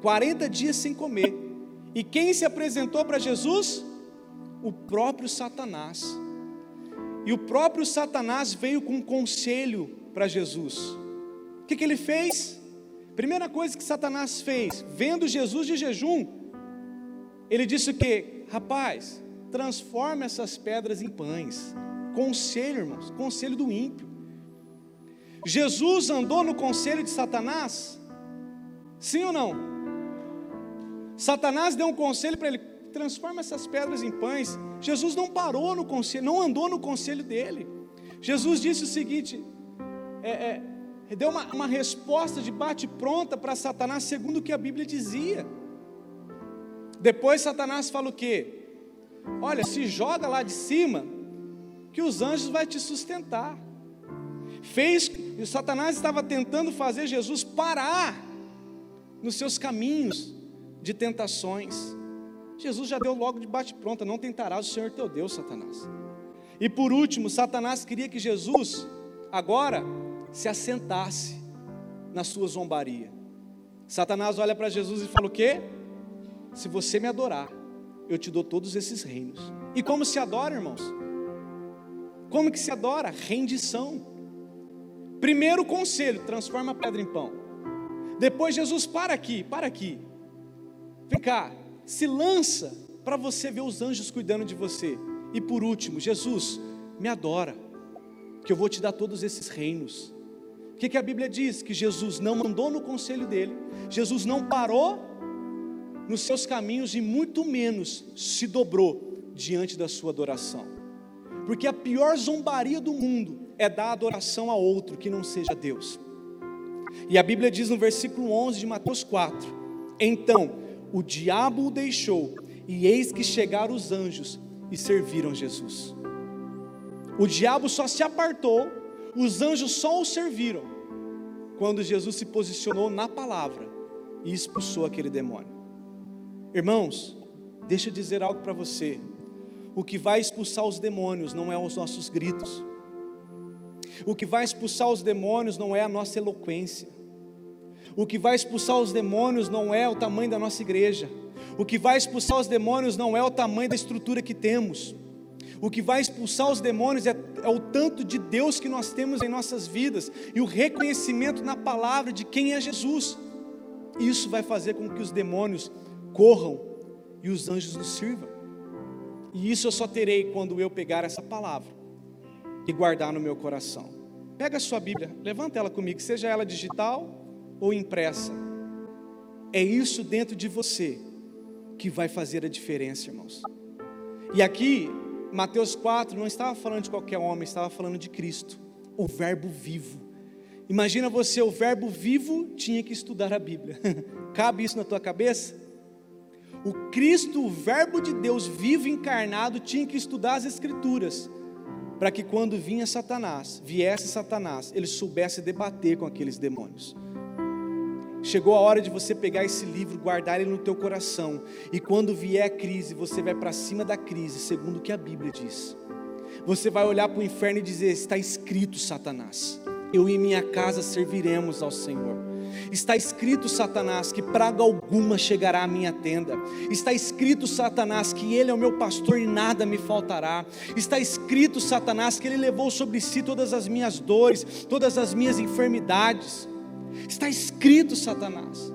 40 dias sem comer. E quem se apresentou para Jesus? O próprio Satanás. E o próprio Satanás veio com um conselho para Jesus. O que, que ele fez? Primeira coisa que Satanás fez, vendo Jesus de jejum, ele disse o que? Rapaz, transforma essas pedras em pães. Conselho, irmãos, conselho do ímpio. Jesus andou no conselho de Satanás? Sim ou não? Satanás deu um conselho para ele: transforma essas pedras em pães. Jesus não parou no conselho, não andou no conselho dele. Jesus disse o seguinte: é, é, deu uma, uma resposta de bate-pronta para Satanás, segundo o que a Bíblia dizia. Depois Satanás fala o quê? Olha, se joga lá de cima, que os anjos vai te sustentar fez, e Satanás estava tentando fazer Jesus parar nos seus caminhos de tentações. Jesus já deu logo de bate-pronta: não tentarás o Senhor teu Deus, Satanás. E por último, Satanás queria que Jesus agora se assentasse na sua zombaria. Satanás olha para Jesus e fala: O quê? Se você me adorar, eu te dou todos esses reinos. E como se adora, irmãos? Como que se adora? Rendição. Primeiro conselho, transforma a pedra em pão. Depois Jesus para aqui, para aqui. Vem cá, se lança para você ver os anjos cuidando de você. E por último, Jesus, me adora, que eu vou te dar todos esses reinos. O que, que a Bíblia diz? Que Jesus não mandou no conselho dele, Jesus não parou nos seus caminhos e muito menos se dobrou diante da sua adoração. Porque a pior zombaria do mundo é dar adoração a outro que não seja Deus. E a Bíblia diz no versículo 11 de Mateus 4: Então o diabo o deixou, e eis que chegaram os anjos e serviram Jesus. O diabo só se apartou, os anjos só o serviram, quando Jesus se posicionou na palavra e expulsou aquele demônio. Irmãos, deixa eu dizer algo para você. O que vai expulsar os demônios não é os nossos gritos, o que vai expulsar os demônios não é a nossa eloquência. O que vai expulsar os demônios não é o tamanho da nossa igreja. O que vai expulsar os demônios não é o tamanho da estrutura que temos. O que vai expulsar os demônios é, é, o tanto de Deus que nós temos em nossas vidas e o reconhecimento na palavra de quem é Jesus. Isso vai fazer com que os demônios corram e os anjos nos sirvam. E isso eu só terei quando eu pegar essa palavra e guardar no meu coração. Pega a sua Bíblia, levanta ela comigo, seja ela digital ou impressa. É isso dentro de você que vai fazer a diferença, irmãos. E aqui, Mateus 4 não estava falando de qualquer homem, estava falando de Cristo, o Verbo vivo, Imagina você, o verbo vivo tinha que estudar a Bíblia. <laughs> Cabe isso na tua cabeça? O Cristo, o Verbo de Deus vivo encarnado, tinha que estudar as Escrituras, para que quando vinha Satanás, viesse Satanás, ele soubesse debater com aqueles demônios. Chegou a hora de você pegar esse livro, guardar ele no teu coração, e quando vier a crise, você vai para cima da crise, segundo o que a Bíblia diz. Você vai olhar para o inferno e dizer: Está escrito, Satanás, eu e minha casa serviremos ao Senhor. Está escrito, Satanás, que praga alguma chegará à minha tenda. Está escrito, Satanás, que Ele é o meu pastor e nada me faltará. Está escrito, Satanás, que Ele levou sobre si todas as minhas dores, todas as minhas enfermidades. Está escrito, Satanás.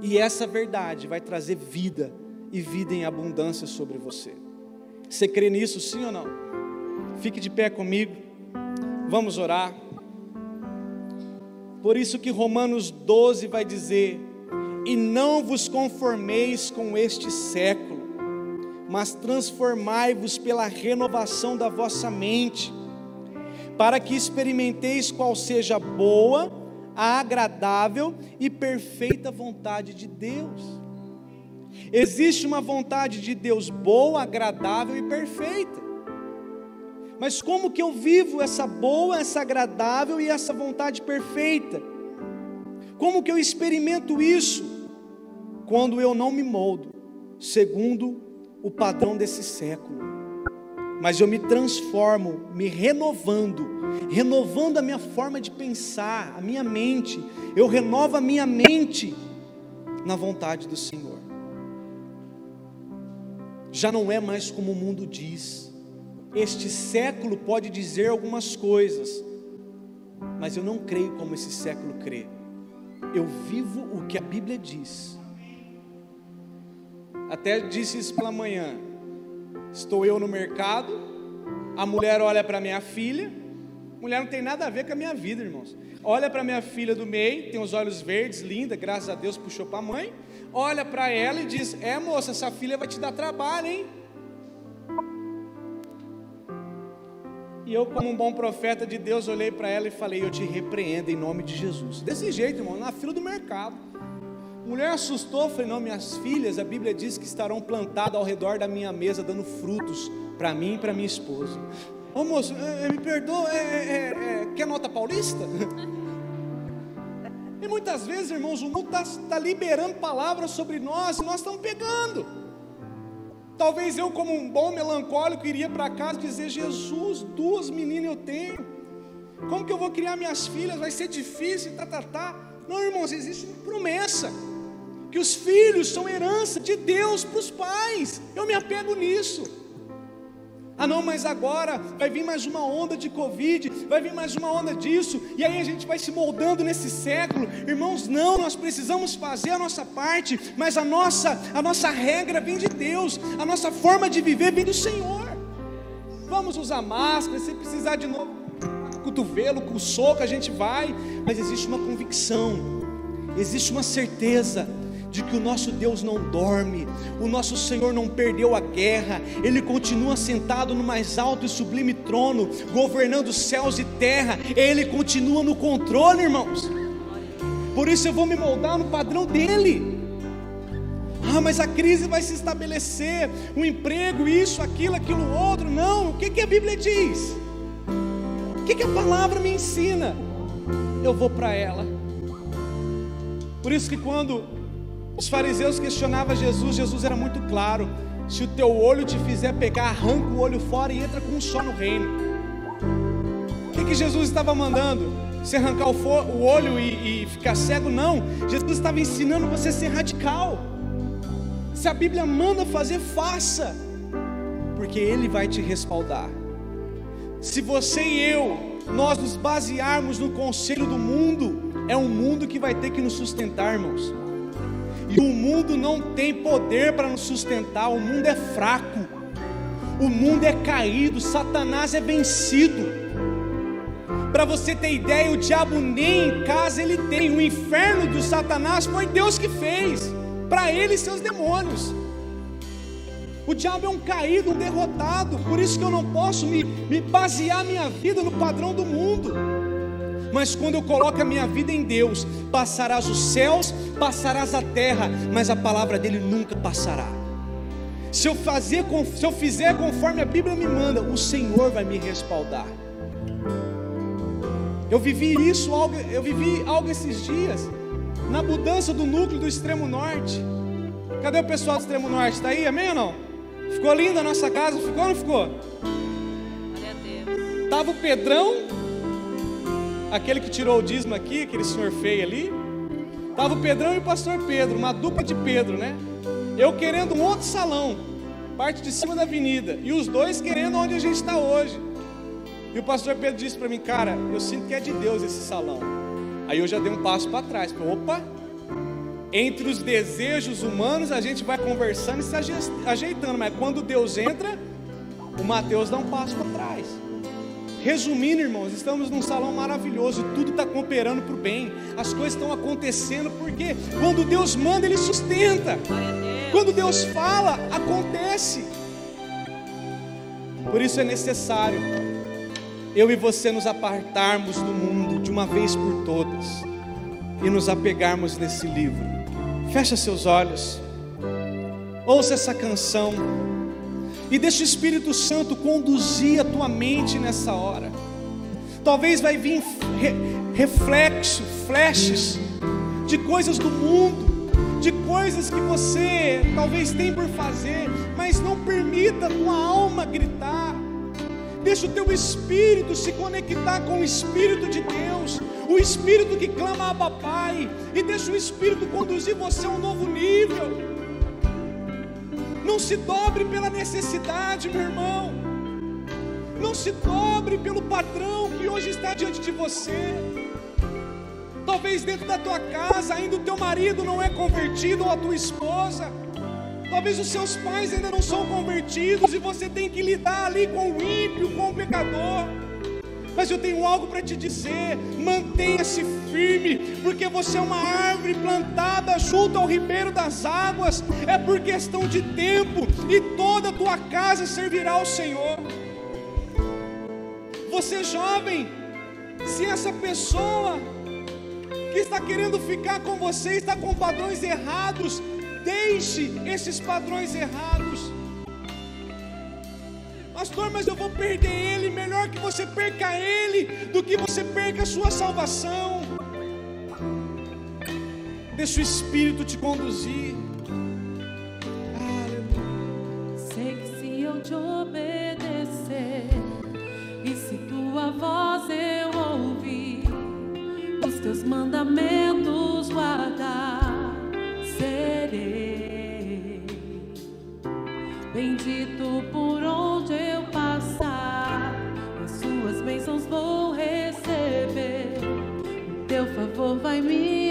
E essa verdade vai trazer vida e vida em abundância sobre você. Você crê nisso, sim ou não? Fique de pé comigo. Vamos orar. Por isso que Romanos 12 vai dizer: "E não vos conformeis com este século, mas transformai-vos pela renovação da vossa mente, para que experimenteis qual seja a boa, a agradável e perfeita vontade de Deus." Existe uma vontade de Deus boa, agradável e perfeita. Mas como que eu vivo essa boa, essa agradável e essa vontade perfeita? Como que eu experimento isso? Quando eu não me moldo segundo o padrão desse século, mas eu me transformo, me renovando, renovando a minha forma de pensar, a minha mente, eu renovo a minha mente na vontade do Senhor. Já não é mais como o mundo diz, este século pode dizer algumas coisas, mas eu não creio como esse século crê. Eu vivo o que a Bíblia diz. Até disse isso pela manhã. Estou eu no mercado, a mulher olha para minha filha, mulher não tem nada a ver com a minha vida, irmãos. Olha para minha filha do meio, tem os olhos verdes, linda, graças a Deus puxou para a mãe. Olha para ela e diz: É moça, essa filha vai te dar trabalho, hein? E eu, como um bom profeta de Deus, olhei para ela e falei: Eu te repreendo em nome de Jesus. Desse jeito, irmão, na fila do mercado. Mulher assustou, falei: Não, minhas filhas, a Bíblia diz que estarão plantadas ao redor da minha mesa, dando frutos para mim e para minha esposa. Ô moço, é, é me perdoa, é, é, é, quer nota paulista? <laughs> E muitas vezes, irmãos, o mundo está tá liberando palavras sobre nós e nós estamos pegando. Talvez eu, como um bom melancólico, iria para casa dizer: Jesus, duas meninas eu tenho. Como que eu vou criar minhas filhas? Vai ser difícil, tá, tá, tá. Não, irmãos, existe uma promessa que os filhos são herança de Deus para os pais. Eu me apego nisso. Ah, não, mas agora vai vir mais uma onda de Covid, vai vir mais uma onda disso, e aí a gente vai se moldando nesse século. Irmãos, não, nós precisamos fazer a nossa parte, mas a nossa, a nossa regra vem de Deus, a nossa forma de viver vem do Senhor. Vamos usar máscara, se precisar de novo, cotovelo, com soco, a gente vai, mas existe uma convicção, existe uma certeza de que o nosso Deus não dorme, o nosso Senhor não perdeu a guerra, Ele continua sentado no mais alto e sublime trono, governando céus e terra, Ele continua no controle, irmãos. Por isso eu vou me moldar no padrão dEle. Ah, mas a crise vai se estabelecer, o emprego, isso, aquilo, aquilo outro. Não, o que, que a Bíblia diz? O que, que a palavra me ensina? Eu vou para ela. Por isso que quando os fariseus questionavam Jesus, Jesus era muito claro: se o teu olho te fizer pecar, arranca o olho fora e entra com um só no reino. O que, que Jesus estava mandando? Se arrancar o, o olho e, e ficar cego? Não, Jesus estava ensinando você a ser radical. Se a Bíblia manda fazer, faça, porque Ele vai te respaldar. Se você e eu, nós nos basearmos no conselho do mundo, é um mundo que vai ter que nos sustentar, irmãos. E o mundo não tem poder para nos sustentar, o mundo é fraco, o mundo é caído, Satanás é vencido. Para você ter ideia, o diabo nem em casa ele tem, o inferno do Satanás foi Deus que fez, para ele e seus demônios. O diabo é um caído, um derrotado, por isso que eu não posso me, me basear minha vida no padrão do mundo. Mas quando eu coloco a minha vida em Deus, passarás os céus, passarás a terra, mas a palavra dele nunca passará. Se eu, fazer, se eu fizer conforme a Bíblia me manda, o Senhor vai me respaldar. Eu vivi isso, algo, eu vivi algo esses dias, na mudança do núcleo do extremo norte. Cadê o pessoal do extremo norte? Está aí, amém ou não? Ficou linda a nossa casa, ficou ou não ficou? Tava o Pedrão, aquele que tirou o dízimo aqui, aquele senhor feio ali. Tava o Pedrão e o pastor Pedro, uma dupla de Pedro, né? Eu querendo um outro salão, parte de cima da avenida, e os dois querendo onde a gente está hoje. E o pastor Pedro disse para mim, cara, eu sinto que é de Deus esse salão. Aí eu já dei um passo para trás, falei, opa, entre os desejos humanos a gente vai conversando e se ajeitando, mas quando Deus entra, o Mateus dá um passo para trás. Resumindo, irmãos, estamos num salão maravilhoso tudo está cooperando para o bem. As coisas estão acontecendo porque quando Deus manda, Ele sustenta. Quando Deus fala, acontece. Por isso é necessário eu e você nos apartarmos do mundo de uma vez por todas e nos apegarmos nesse livro. Fecha seus olhos, ouça essa canção e deixa o Espírito Santo conduzir a tua mente nessa hora. Talvez vai vir re, reflexo, flashes de coisas do mundo, de coisas que você talvez tem por fazer, mas não permita a tua alma gritar. Deixa o teu espírito se conectar com o Espírito de Deus, o Espírito que clama a Pai, e deixa o Espírito conduzir você a um novo nível. Não se dobre pela necessidade, meu irmão. Não se dobre pelo padrão que hoje está diante de você. Talvez dentro da tua casa ainda o teu marido não é convertido ou a tua esposa. Talvez os seus pais ainda não são convertidos e você tem que lidar ali com o ímpio, com o pecador. Mas eu tenho algo para te dizer: mantenha-se firme, porque você é uma árvore plantada junto ao ribeiro das águas, é por questão de tempo, e toda a tua casa servirá ao Senhor. Você jovem, se essa pessoa que está querendo ficar com você está com padrões errados, deixe esses padrões errados. Pastor, mas eu vou perder ele. Melhor que você perca ele do que você perca a sua salvação. Deixa o Espírito te conduzir. Sei que se eu te obedecer e se tua voz eu ouvir, os teus mandamentos guardar, serei bendito por onde eu passar. As suas bênçãos vou receber. O teu favor vai me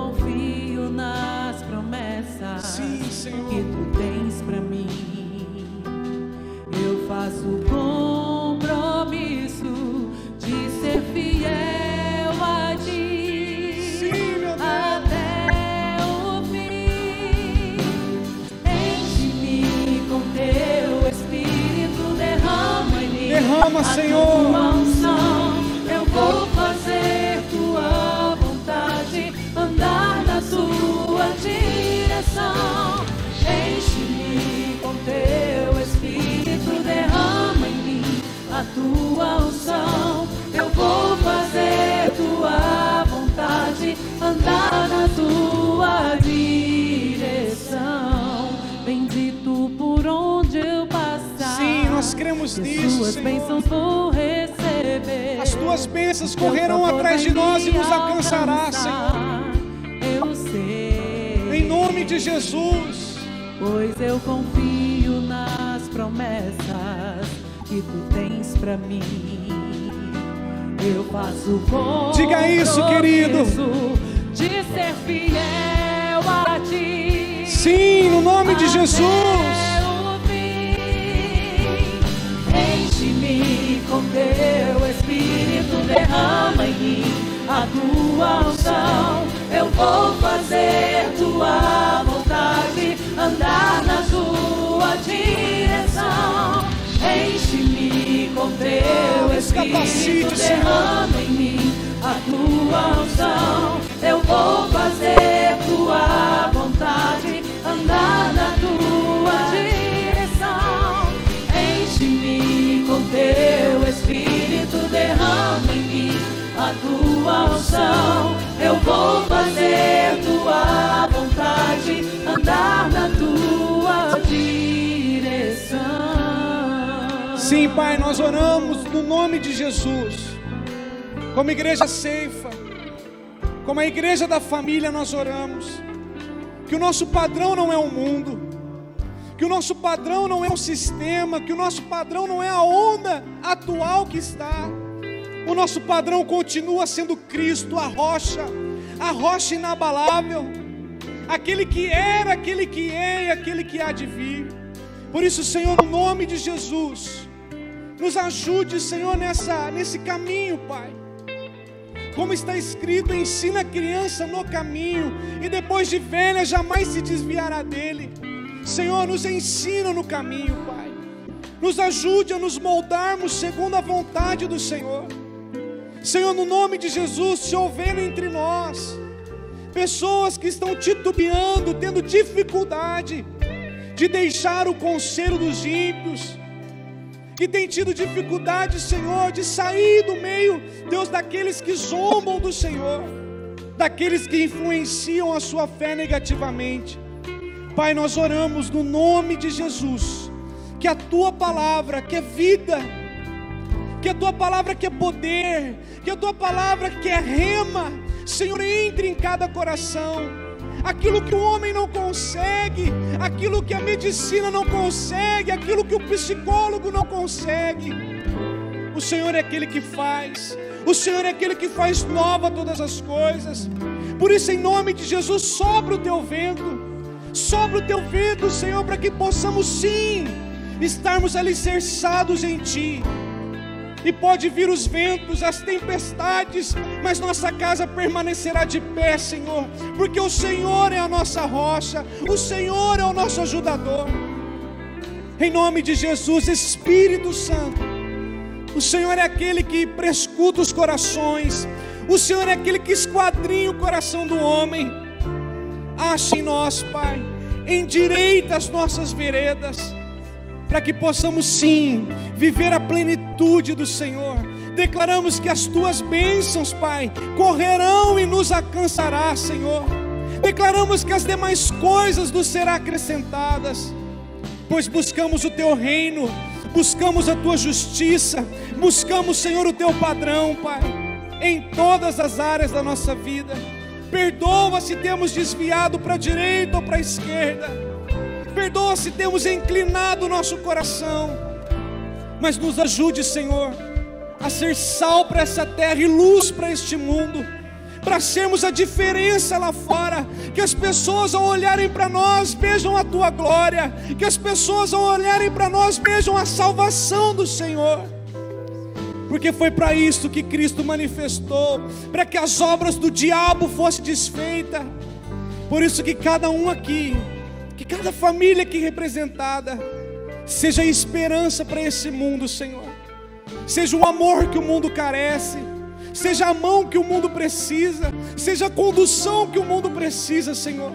confio nas promessas Sim, que tu tens para mim. Eu faço compromisso de ser fiel a ti Sim, meu Deus. até o fim. Enche-me com teu espírito, derrama em mim. Derrama, Senhor. Nisso, Senhor. As tuas bênçãos correrão atrás de nós e nos alcançará, Senhor. alcançar. Eu sei. Em nome de Jesus. Pois eu confio nas promessas que tu tens pra mim. Eu faço com Diga isso, querido. De ser fiel a ti. Sim, no nome de Jesus. Teu espírito, derrama em mim a tua unção. Eu vou fazer tua vontade, andar na tua direção. Enche-me com teu Espírito, derrama em mim a tua unção. Eu vou fazer tua vontade, andar tua unção. Eu vou fazer tua vontade, andar na tua direção. Sim, Pai, nós oramos no nome de Jesus. Como igreja ceifa, como a igreja da família, nós oramos. Que o nosso padrão não é o mundo, que o nosso padrão não é o sistema, que o nosso padrão não é a onda atual que está. O nosso padrão continua sendo Cristo, a rocha, a rocha inabalável, aquele que era, aquele que é e aquele que há de vir. Por isso, Senhor, no nome de Jesus, nos ajude, Senhor, nessa, nesse caminho, Pai. Como está escrito, ensina a criança no caminho, e depois de velha jamais se desviará dele. Senhor, nos ensina no caminho, Pai. Nos ajude a nos moldarmos segundo a vontade do Senhor. Senhor, no nome de Jesus, se houver entre nós pessoas que estão titubeando, tendo dificuldade de deixar o conselho dos ímpios, que tem tido dificuldade, Senhor, de sair do meio, Deus, daqueles que zombam do Senhor, daqueles que influenciam a sua fé negativamente. Pai, nós oramos no nome de Jesus, que a tua palavra, que é vida, que a tua palavra que é poder, que a tua palavra que é rema, Senhor, entre em cada coração. Aquilo que o homem não consegue, aquilo que a medicina não consegue, aquilo que o psicólogo não consegue, o Senhor é aquele que faz, o Senhor é aquele que faz nova todas as coisas. Por isso, em nome de Jesus, sobre o teu vento, sobre o teu vento, Senhor, para que possamos sim estarmos alicerçados em Ti. E pode vir os ventos, as tempestades, mas nossa casa permanecerá de pé, Senhor, porque o Senhor é a nossa rocha, o Senhor é o nosso ajudador. Em nome de Jesus, Espírito Santo, o Senhor é aquele que prescuta os corações, o Senhor é aquele que esquadrinha o coração do homem. Ache em nós, Pai, endireita as nossas veredas para que possamos sim viver a plenitude do Senhor. Declaramos que as tuas bênçãos, Pai, correrão e nos alcançará, Senhor. Declaramos que as demais coisas nos serão acrescentadas, pois buscamos o teu reino, buscamos a tua justiça, buscamos, Senhor, o teu padrão, Pai, em todas as áreas da nossa vida. Perdoa se temos desviado para a direita ou para a esquerda perdoa se temos inclinado o nosso coração, mas nos ajude, Senhor, a ser sal para essa terra e luz para este mundo, para sermos a diferença lá fora, que as pessoas ao olharem para nós vejam a tua glória, que as pessoas ao olharem para nós vejam a salvação do Senhor. Porque foi para isso que Cristo manifestou, para que as obras do diabo fossem desfeitas. Por isso que cada um aqui cada família aqui representada seja esperança para esse mundo, Senhor. Seja o amor que o mundo carece, seja a mão que o mundo precisa, seja a condução que o mundo precisa, Senhor.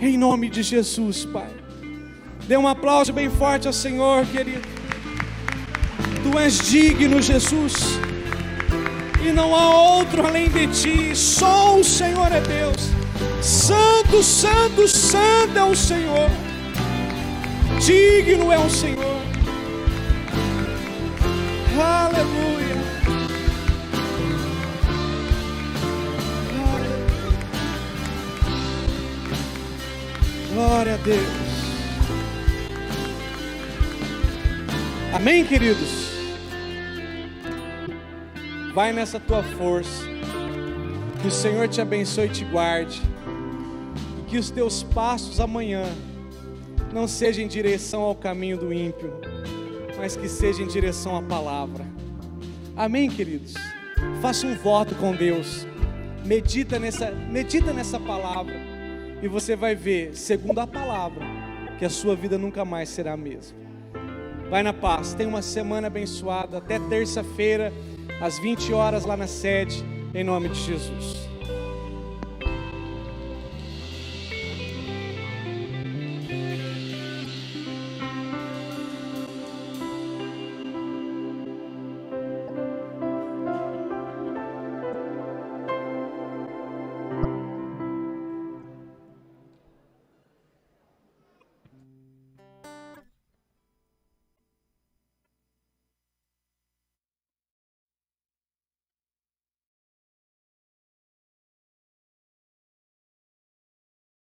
Em nome de Jesus, Pai. Dê um aplauso bem forte ao Senhor, querido. Tu és digno, Jesus. E não há outro além de ti. Só o Senhor é Deus. Santo, santo, santo é o Senhor. Digno é o Senhor. Aleluia. Glória a Deus. Amém, queridos? Vai nessa tua força. Que o Senhor te abençoe e te guarde que os teus passos amanhã não sejam em direção ao caminho do ímpio, mas que seja em direção à palavra. Amém, queridos? Faça um voto com Deus. Medita nessa, medita nessa palavra e você vai ver, segundo a palavra, que a sua vida nunca mais será a mesma. Vai na paz. Tenha uma semana abençoada. Até terça-feira, às 20 horas lá na sede, em nome de Jesus.